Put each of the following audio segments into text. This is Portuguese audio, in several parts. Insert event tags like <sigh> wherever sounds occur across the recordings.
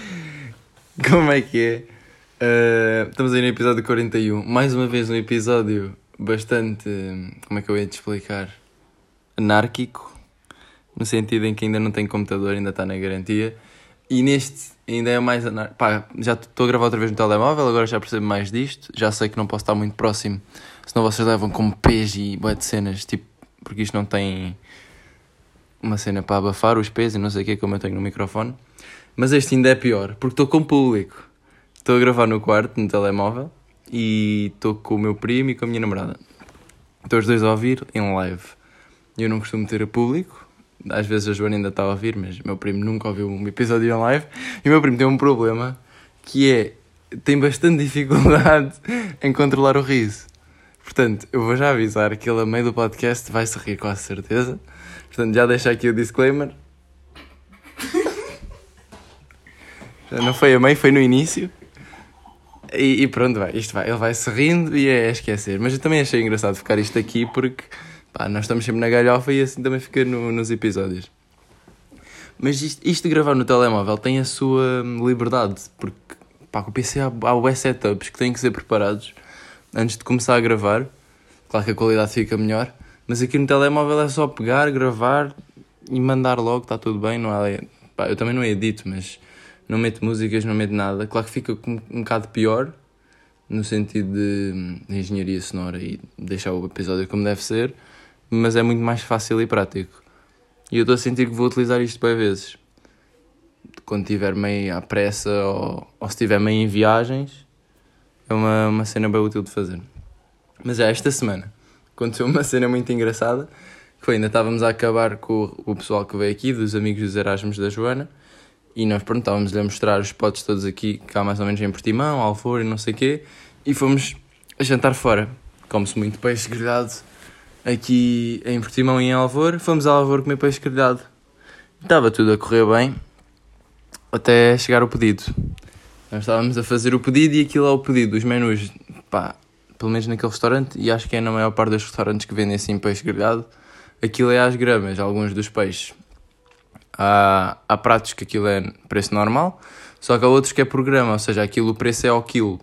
<laughs> Como é que é? Uh, estamos aí no episódio 41. Mais uma vez um episódio bastante. Como é que eu ia te explicar? Anárquico. No sentido em que ainda não tem computador, ainda está na garantia. E neste ainda é mais anárquico. Pá, já estou a gravar outra vez no telemóvel, agora já percebo mais disto. Já sei que não posso estar muito próximo, senão vocês levam como pés e boé de cenas, tipo, porque isto não tem uma cena para abafar os pés e não sei o que, como eu tenho no microfone. Mas este ainda é pior, porque estou com público. Estou a gravar no quarto, no telemóvel, e estou com o meu primo e com a minha namorada. Estou os dois a ouvir em live. Eu não costumo ter a público, às vezes a Joana ainda está a ouvir, mas meu primo nunca ouviu um episódio em live. E o meu primo tem um problema que é tem bastante dificuldade <laughs> em controlar o riso. Portanto, eu vou já avisar que ele, a meio do podcast, vai se rir com a certeza. Portanto, já deixo aqui o disclaimer. Não foi a meio, foi no início. E, e, pronto, vai, isto vai, ele vai se rindo e é, é esquecer. Mas eu também achei engraçado ficar isto aqui porque pá, nós estamos sempre na galhofa e assim também fica no, nos episódios. Mas isto, isto, de gravar no telemóvel tem a sua liberdade, porque pá, com o PC há, há web setups que têm que ser preparados antes de começar a gravar. Claro que a qualidade fica melhor, mas aqui no telemóvel é só pegar, gravar e mandar logo, está tudo bem. Não é, pá, eu também não edito, mas não meto músicas, não meto nada. Claro que fica um, um bocado pior, no sentido de, de engenharia sonora e deixar o episódio como deve ser, mas é muito mais fácil e prático. E eu estou a sentir que vou utilizar isto para vezes. Quando estiver meio à pressa ou, ou se estiver meio em viagens, é uma, uma cena bem útil de fazer. Mas é, esta semana aconteceu uma cena muito engraçada, que foi, ainda estávamos a acabar com o, o pessoal que veio aqui, dos amigos dos Erasmus da Joana, e nós, pronto, estávamos a mostrar os spots todos aqui, cá mais ou menos em Portimão, Alfor e não sei o quê, e fomos a jantar fora. Come-se muito peixe grelhado aqui em Portimão e em Alvor. Fomos a Alvor comer peixe grelhado. Estava tudo a correr bem, até chegar o pedido. Nós estávamos a fazer o pedido e aquilo é o pedido, os menus, pá, pelo menos naquele restaurante, e acho que é na maior parte dos restaurantes que vendem assim peixe grelhado, aquilo é às gramas, alguns dos peixes. Há, há pratos que aquilo é preço normal, só que há outros que é por grama, ou seja, aquilo o preço é ao quilo.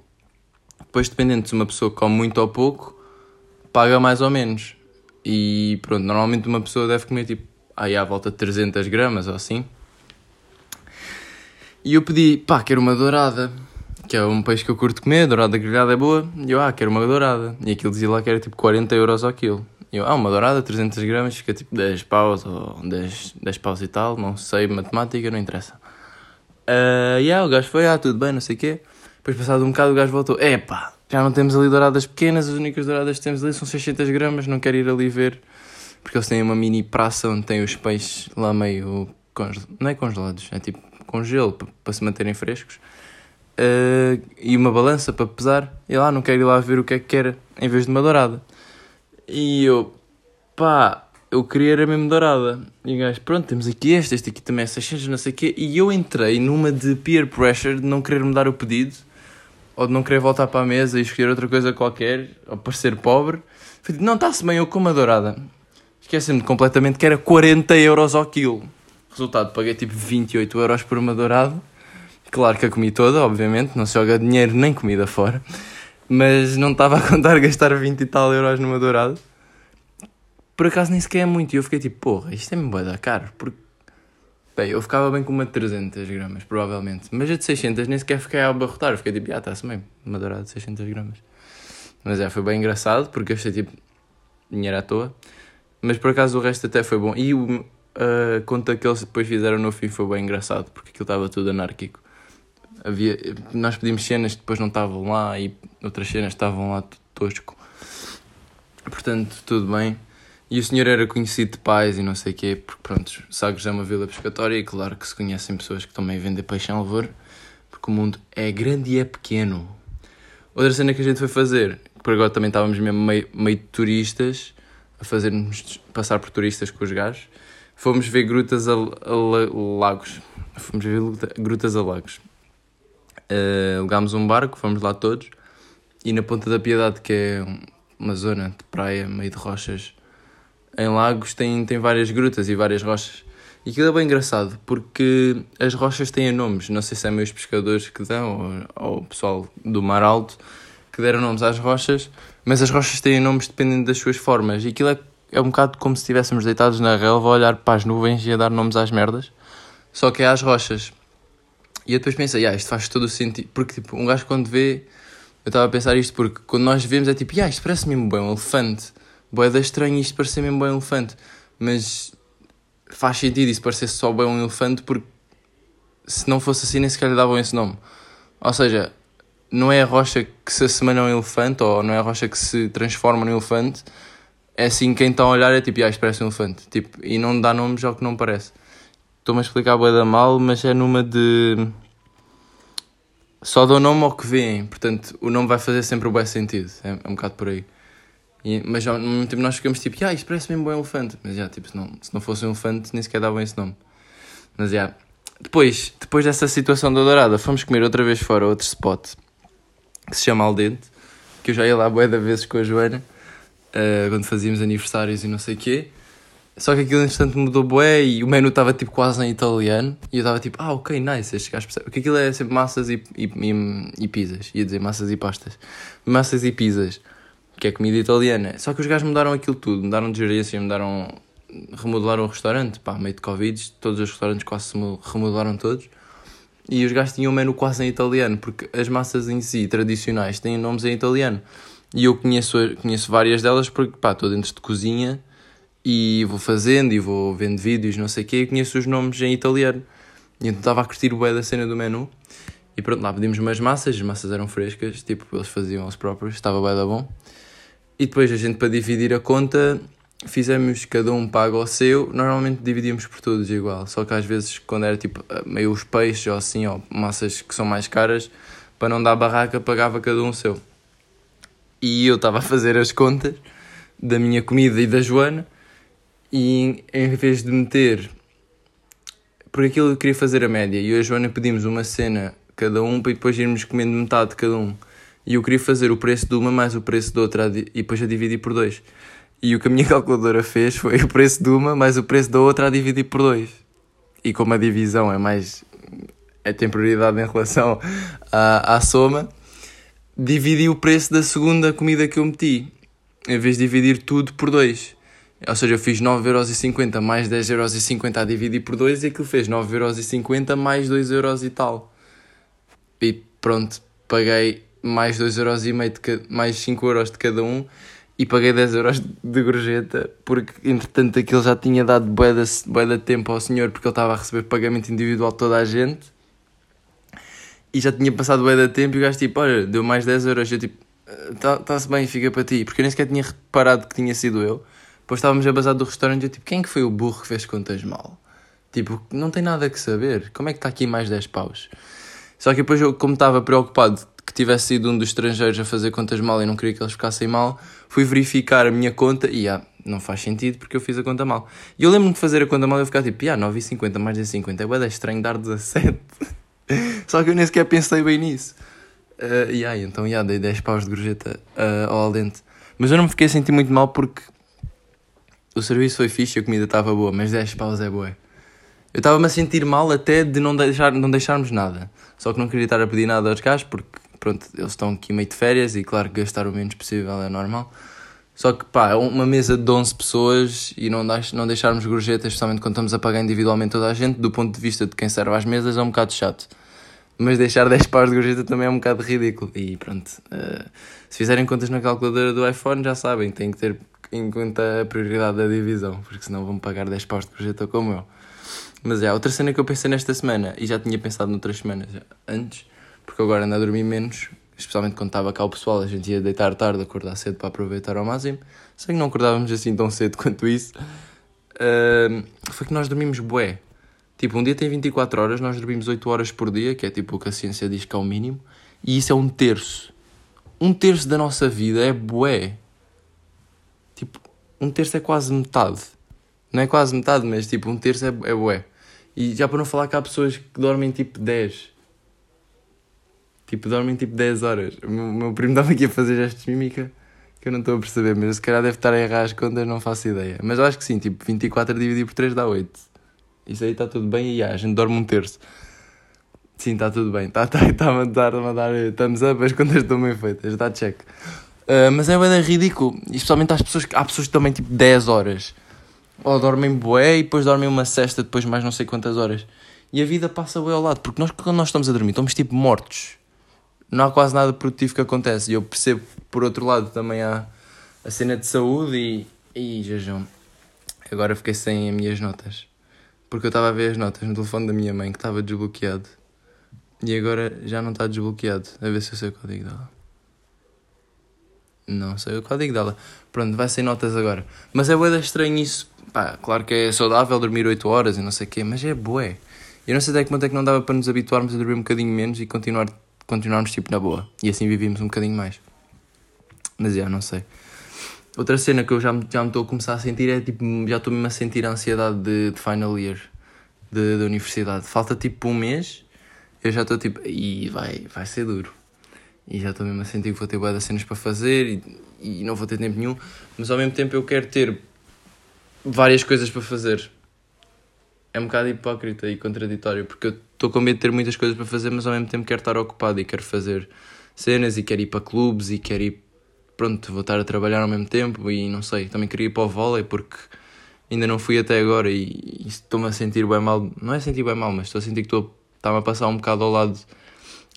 Depois, dependendo se uma pessoa come muito ou pouco, paga mais ou menos. E pronto, normalmente uma pessoa deve comer tipo aí à volta de 300 gramas ou assim. E eu pedi, pá, quero uma dourada, que é um peixe que eu curto comer, dourada grelhada é boa. E eu, ah, quero uma dourada. E aquilo dizia lá que era tipo 40 euros ao quilo. Eu, ah, uma dourada, 300 gramas, fica tipo 10 paus ou 10, 10 paus e tal, não sei, matemática, não interessa. Uh, yeah, o gajo foi, ah, tudo bem, não sei o quê. Depois, passado um bocado, o gajo voltou, epá, já não temos ali douradas pequenas, as únicas douradas que temos ali são 600 gramas, não quero ir ali ver. Porque eles têm uma mini praça onde tem os peixes lá meio não é congelados, é tipo com gelo, para, se manterem frescos. Uh, e uma balança para pesar. E lá, não quero ir lá ver o que é que quer em vez de uma dourada. E eu, pá, eu queria era mesmo dourada. E o gajo, pronto, temos aqui este, este aqui também é 600, não sei o quê. E eu entrei numa de peer pressure de não querer mudar o pedido, ou de não querer voltar para a mesa e escolher outra coisa qualquer, ou parecer pobre. Falei, não, está-se bem, eu como a dourada. Esqueci-me completamente que era 40 euros ao quilo. Resultado, paguei tipo 28 euros por uma dourada. Claro que a comi toda, obviamente, não se joga dinheiro nem comida fora mas não estava a contar gastar 20 e tal euros numa dourada. Por acaso nem sequer é muito, e eu fiquei tipo, porra, isto é mesmo bué da caro, porque... Bem, eu ficava bem com uma de 300 gramas, provavelmente, mas a de 600 nem sequer fiquei a abarrotar, eu fiquei tipo, ah, está-se bem, uma dourada de 600 gramas. Mas é, foi bem engraçado, porque eu achei tipo, dinheiro à toa, mas por acaso o resto até foi bom. E o, a conta que eles depois fizeram no fim foi bem engraçado, porque aquilo estava tudo anárquico havia, nós pedimos cenas que depois não estavam lá e outras cenas estavam lá tosco. Portanto, tudo bem. E o senhor era conhecido de pais e não sei o quê, porque pronto, Sagres é uma vila pescatória e claro que se conhecem pessoas que também vendem peixe em Alvor, porque o mundo é grande e é pequeno. Outra cena que a gente foi fazer, por agora também estávamos mesmo meio, meio turistas, a fazer-nos passar por turistas com os gajos, fomos ver grutas a, a lagos. Fomos ver grutas a lagos. Uh, alugámos um barco, fomos lá todos, e na Ponta da Piedade, que é uma zona de praia, meio de rochas, em Lagos, tem, tem várias grutas e várias rochas. E aquilo é bem engraçado, porque as rochas têm nomes. Não sei se é meus pescadores que dão, ou, ou o pessoal do Mar Alto que deram nomes às rochas, mas as rochas têm nomes dependendo das suas formas. E aquilo é, é um bocado como se estivéssemos deitados na relva a olhar para as nuvens e a dar nomes às merdas. Só que é às rochas. E eu depois pensei, ah, isto faz todo o sentido. Porque, tipo, um gajo quando vê. Eu estava a pensar isto porque quando nós vemos é tipo, ah, isto parece mesmo bem um elefante. Boeda estranho isto parecer mesmo bem um elefante. Mas faz sentido isso parecer só bem um elefante porque se não fosse assim nem sequer lhe davam esse nome. Ou seja, não é a rocha que se assemelha a um elefante ou não é a rocha que se transforma num elefante. É assim, quem está a olhar é tipo, ah, isto parece um elefante. Tipo, e não dá nomes ao que não parece. Estou-me a explicar boa da mal, mas é numa de... Só dou nome ao que veem, portanto o nome vai fazer sempre o bom sentido. É, é um bocado por aí. E, mas ao mesmo tempo nós ficamos tipo, ah, isto parece mesmo um elefante. Mas já, tipo, se não, se não fosse um elefante, nem sequer davam esse nome. Mas já. Depois, depois dessa situação da Dourada, fomos comer outra vez fora outro spot que se chama Aldente, que eu já ia lá bué da vezes com a Joana, uh, quando fazíamos aniversários e não sei o quê. Só que aquilo instante mudou bué e o menu estava tipo quase em italiano e eu estava tipo, ah ok, nice, estes gajos percebem. Porque aquilo é sempre massas e, e, e, e pizzas, ia dizer massas e pastas. Massas e pizzas que é comida italiana. Só que os gajos mudaram aquilo tudo, mudaram de gerência, mudaram. remodelaram o restaurante, pá, meio de Covid, todos os restaurantes quase se remodelaram todos. E os gajos tinham um menu quase em italiano, porque as massas em si, tradicionais, têm nomes em italiano. E eu conheço, conheço várias delas porque, pá, estou dentro de cozinha e vou fazendo e vou vendo vídeos, não sei o quê, e conheço os nomes em italiano. E então estava a curtir o bué da cena do menu. E pronto, lá pedimos umas massas, as massas eram frescas, tipo, eles faziam as próprios, estava bué da bom. E depois a gente, para dividir a conta, fizemos cada um paga o seu. Normalmente dividíamos por todos igual, só que às vezes, quando era tipo meio os peixes ou assim, ou massas que são mais caras, para não dar barraca, pagava cada um o seu. E eu estava a fazer as contas da minha comida e da Joana, e em vez de meter. Porque aquilo eu queria fazer a média, e eu e a Joana pedimos uma cena cada um para depois irmos comendo metade de cada um e eu queria fazer o preço de uma mais o preço de outra e depois a dividir por dois. E o que a minha <laughs> calculadora fez foi o preço de uma mais o preço da outra a dividir por dois. E como a divisão é mais. é temporalidade em relação à, à soma, dividi o preço da segunda comida que eu meti, em vez de dividir tudo por dois. Ou seja, eu fiz 9,50€ mais 10,50€ a dividir por 2 e aquilo fez 9,50€ mais 2€ e tal. E pronto, paguei mais 2,5€ de mais 5€ de cada um e paguei 10€ euros de gorjeta porque entretanto aquilo já tinha dado bué de, tempo ao senhor porque ele estava a receber pagamento individual de toda a gente. E já tinha passado bué de tempo e o gajo tipo, olha, deu mais 10€ euros eu tipo, está-se tá bem, fica para ti porque eu nem sequer tinha reparado que tinha sido eu depois estávamos a basar do restaurante e eu tipo, quem é que foi o burro que fez contas mal? Tipo, não tem nada que saber, como é que está aqui mais 10 paus? Só que depois eu, como estava preocupado que tivesse sido um dos estrangeiros a fazer contas mal e não queria que eles ficassem mal, fui verificar a minha conta e ah, não faz sentido porque eu fiz a conta mal. E eu lembro-me de fazer a conta mal e eu ficar tipo, ah, 9,50 mais de 50, é bem estranho dar 17. <laughs> Só que eu nem sequer pensei bem nisso. Uh, e aí, então, yeah, dei 10 paus de gorjeta uh, ao Aldente. Mas eu não me fiquei a sentir muito mal porque o serviço foi fixe, a comida estava boa, mas 10 paus é boa. Eu estava-me a sentir mal até de não, deixar, não deixarmos nada. Só que não queria estar a pedir nada aos gajos porque pronto, eles estão aqui meio de férias e claro gastar o menos possível é normal. Só que pá, é uma mesa de 11 pessoas e não, não deixarmos gorjetas, especialmente quando estamos a pagar individualmente toda a gente, do ponto de vista de quem serve às mesas, é um bocado chato. Mas deixar 10 pares de gorjeta também é um bocado ridículo. E pronto, uh, se fizerem contas na calculadora do iPhone, já sabem, têm que ter em conta a prioridade da divisão, porque senão vão pagar 10 pares de gorjeta como eu. Mas é, outra cena que eu pensei nesta semana, e já tinha pensado noutras semanas antes, porque agora ando a dormir menos, especialmente quando estava cá o pessoal, a gente ia deitar tarde, acordar cedo para aproveitar ao máximo. Sei que não acordávamos assim tão cedo <laughs> quanto isso. Uh, foi que nós dormimos bué. Tipo, um dia tem 24 horas, nós dormimos 8 horas por dia, que é tipo o que a ciência diz que é o mínimo, e isso é um terço. Um terço da nossa vida é bué. Tipo, um terço é quase metade. Não é quase metade, mas tipo, um terço é, é bué. E já para não falar que há pessoas que dormem tipo 10. Tipo, dormem tipo 10 horas. O meu, meu primo <laughs> estava aqui a fazer gestos de mímica que eu não estou a perceber, mas se calhar deve estar a errar as contas, não faço ideia. Mas eu acho que sim, tipo, 24 dividido por 3 dá 8. Isso aí está tudo bem e yeah, a gente dorme um terço. Sim, está tudo bem. Está tá, tá <laughs> a dar, a dar thumbs up, as contas estão bem feitas, está check. Uh, mas é bem ridículo, especialmente às pessoas, há pessoas que também tipo 10 horas. Ou dormem bué e depois dormem uma cesta depois mais não sei quantas horas. E a vida passa bué ao lado, porque nós quando nós estamos a dormir estamos tipo mortos. Não há quase nada produtivo que acontece. E eu percebo, por outro lado, também há a cena de saúde e... e jejum. Agora fiquei sem as minhas notas. Porque eu estava a ver as notas no telefone da minha mãe que estava desbloqueado. E agora já não está desbloqueado. A ver se eu sei o código dela. Não sei o código dela. Pronto, vai sem notas agora. Mas é bué estranho isso. Pá, claro que é saudável dormir 8 horas e não sei o quê, mas é bué. Eu não sei até que é que não dava para nos habituarmos a dormir um bocadinho menos e continuar, continuarmos tipo na boa. E assim vivíamos um bocadinho mais. Mas já, não sei. Outra cena que eu já, já me estou a começar a sentir é tipo, já estou mesmo a sentir a ansiedade de, de final year da universidade. Falta tipo um mês eu já estou tipo, e vai, vai ser duro. E já estou mesmo a sentir que vou ter boas cenas para fazer e, e não vou ter tempo nenhum, mas ao mesmo tempo eu quero ter várias coisas para fazer. É um bocado hipócrita e contraditório, porque eu estou com medo de ter muitas coisas para fazer, mas ao mesmo tempo quero estar ocupado e quero fazer cenas e quero ir para clubes e quero ir. Pronto, vou estar a trabalhar ao mesmo tempo e não sei, também queria ir para o vôlei porque ainda não fui até agora e, estou-me a sentir bem mal. Não é sentir bem mal, mas estou a sentir que estou está-me a passar um bocado ao lado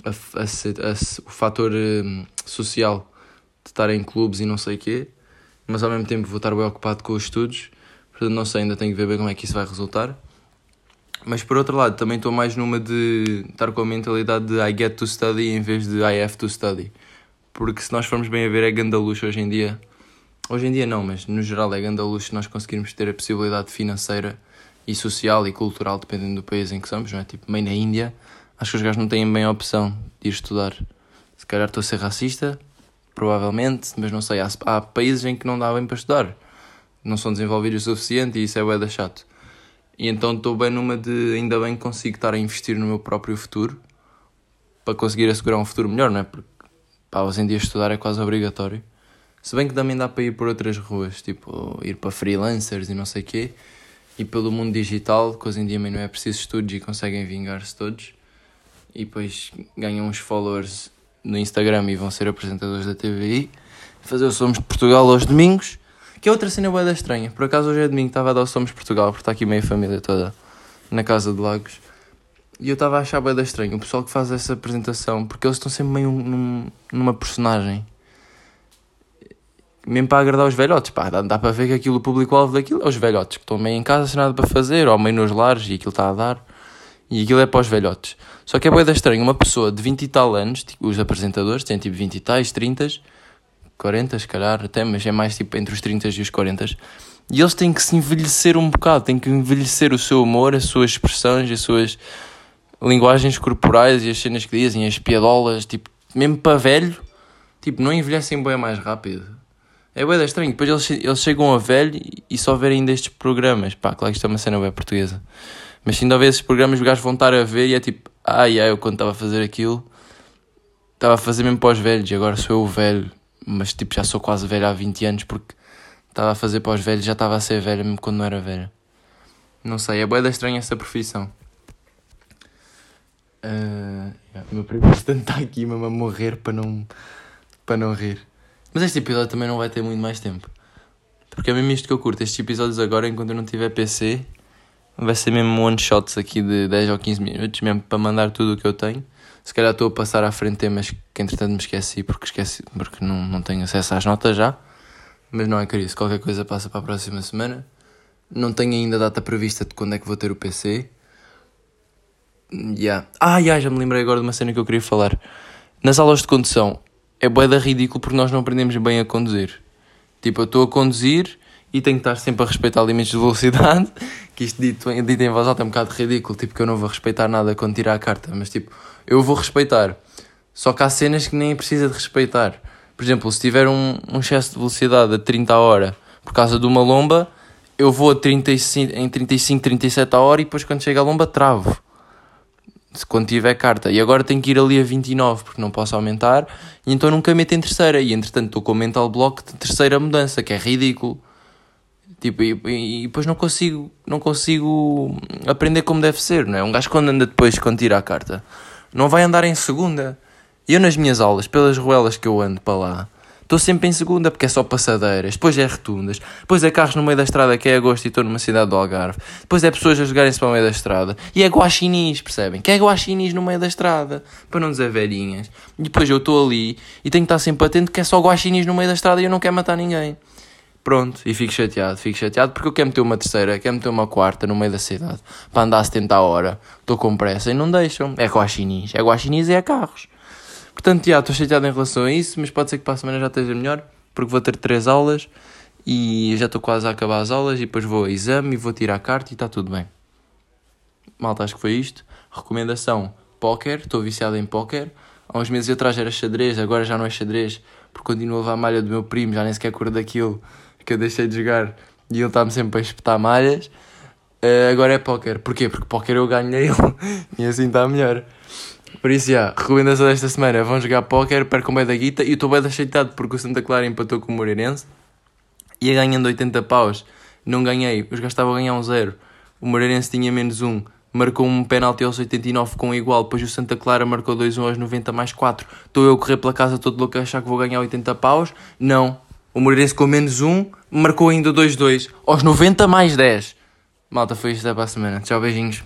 a, a, o fator um, social de estar em clubes e não sei o quê, mas ao mesmo tempo vou estar bem ocupado com os estudos, portanto não sei, ainda tenho que ver bem como é que isso vai resultar. Mas por outro lado, também estou mais numa de estar com a mentalidade de I get to study em vez de I have to study. Porque se nós formos bem a ver, é gandaluxo hoje em dia. Hoje em dia não, mas no geral é gandaluxo nós conseguirmos ter a possibilidade financeira e social e cultural, dependendo do país em que somos, não é? Tipo, meio na Índia, acho que os gajos não têm bem a opção de ir estudar. Se calhar estou a ser racista, provavelmente, mas não sei. Há, há países em que não dá bem para estudar, não são desenvolvidos o suficiente e isso é bué chato. E então estou bem numa de ainda bem que consigo estar a investir no meu próprio futuro para conseguir assegurar um futuro melhor, não é? Porque pá, hoje em dia estudar é quase obrigatório. Se bem que também dá para ir por outras ruas, tipo ir para freelancers e não sei o quê e pelo mundo digital, que hoje em dia não é preciso estudos e conseguem vingar-se todos. E depois ganham uns followers no Instagram e vão ser apresentadores da TVI. Fazer o Somos Portugal aos domingos, que é outra cena boa estranha. Por acaso hoje é domingo, estava a dar o Somos Portugal, porque está aqui meia família toda na casa de Lagos. E eu estava a achar boa estranho o pessoal que faz essa apresentação, porque eles estão sempre meio num, numa personagem mesmo para agradar os velhotes, pá, dá, dá para ver que aquilo, o público-alvo daquilo é os velhotes que estão meio em casa sem nada para fazer, ou meio nos lares e aquilo está a dar, e aquilo é para os velhotes. Só que é boeda estranho, uma pessoa de 20 e tal anos, tipo, os apresentadores têm tipo 20 e tais, 30, 40 se calhar até, mas é mais tipo entre os 30 e os 40, e eles têm que se envelhecer um bocado, têm que envelhecer o seu humor, as suas expressões, as suas linguagens corporais e as cenas que dizem, as piadolas, tipo, mesmo para velho, tipo, não envelhecem bem mais rápido é bem estranho. Depois eles, eles chegam a velho e só verem destes programas. Pá, claro que isto é uma cena bem portuguesa. Mas se ainda houver esses programas, os gajos vão estar a ver e é tipo, ai ai, eu quando estava a fazer aquilo, estava a fazer mesmo para os velhos e agora sou eu o velho. Mas tipo, já sou quase velho há 20 anos porque estava a fazer para os velhos, já estava a ser velho mesmo quando não era velho. Não sei, é bem estranha essa profissão. Uh, yeah, o meu primo está aqui mesmo a morrer para não, para não rir. Mas este episódio também não vai ter muito mais tempo. Porque é mesmo isto que eu curto. Estes episódios agora, enquanto eu não tiver PC, vai ser mesmo one shots aqui de 10 ou 15 minutos, mesmo para mandar tudo o que eu tenho. Se calhar estou a passar à frente temas que entretanto me esqueci porque esqueci porque não, não tenho acesso às notas já. Mas não é isso, qualquer coisa passa para a próxima semana. Não tenho ainda data prevista de quando é que vou ter o PC. Yeah. Ah, yeah, já me lembrei agora de uma cena que eu queria falar. Nas aulas de condução, é boeda ridículo porque nós não aprendemos bem a conduzir. Tipo, eu estou a conduzir e tenho que estar sempre a respeitar limites de velocidade, que isto dito, dito em voz alta é um bocado ridículo, tipo, que eu não vou respeitar nada quando tirar a carta, mas tipo, eu vou respeitar. Só que há cenas que nem precisa de respeitar. Por exemplo, se tiver um, um excesso de velocidade a 30 a hora por causa de uma lomba, eu vou a 35, em 35, 37 a hora e depois quando chega a lomba travo quando tiver carta. E agora tenho que ir ali a 29 porque não posso aumentar. E então nunca meto em terceira. E entretanto estou com o mental block de terceira mudança, que é ridículo. Tipo, e, e, e depois não consigo, não consigo aprender como deve ser, não é? Um gajo quando anda depois, quando tira a carta, não vai andar em segunda. E eu nas minhas aulas, pelas ruelas que eu ando para lá, estou sempre em segunda, porque é só passadeiras, depois é rotundas, depois é carros no meio da estrada, que é agosto e estou numa cidade do Algarve, depois é pessoas a jogarem-se para o meio da estrada, e é guaxinins, percebem? Que é guaxinins no meio da estrada, para não dizer velhinhas. E depois eu estou ali e tenho que estar sempre atento que é só guaxinins no meio da estrada e eu não quero matar ninguém. Pronto, e fico chateado, fico chateado porque eu quero meter uma terceira, quero meter uma quarta no meio da cidade para andar a 70 a hora. Estou com pressa e não deixam. É guaxinins, é guaxinins e é carros. Portanto, já, estou chateado em relação a isso, mas pode ser que para a semana já esteja melhor, porque vou ter três aulas e já estou quase a acabar as aulas e depois vou a exame e vou tirar a carta e está tudo bem. Malta, acho que foi isto. Recomendação: póquer, estou viciado em póquer. Há uns meses atrás era xadrez, agora já não é xadrez, porque continuo a levar a malha do meu primo, já nem sequer cor daquilo que eu deixei de jogar e ele está-me sempre a espetar malhas. Uh, agora é póquer. Porquê? Porque póquer eu ganho ele <laughs> e assim está melhor. Por isso, já, recomendação desta semana: vão jogar póquer, percam bem da guita. E eu estou bem aceitado porque o Santa Clara empatou com o Moreirense. Ia ganhando 80 paus, não ganhei. Os gajos estavam a ganhar um zero. O Moreirense tinha menos um. Marcou um penalti aos 89 com igual. Depois o Santa Clara marcou 2-1 aos 90 mais 4. Estou eu a correr pela casa todo louco a achar que vou ganhar 80 paus. Não. O Moreirense com menos um marcou ainda 2-2 aos 90 mais 10. Malta, foi isto até para a semana. Tchau, beijinhos.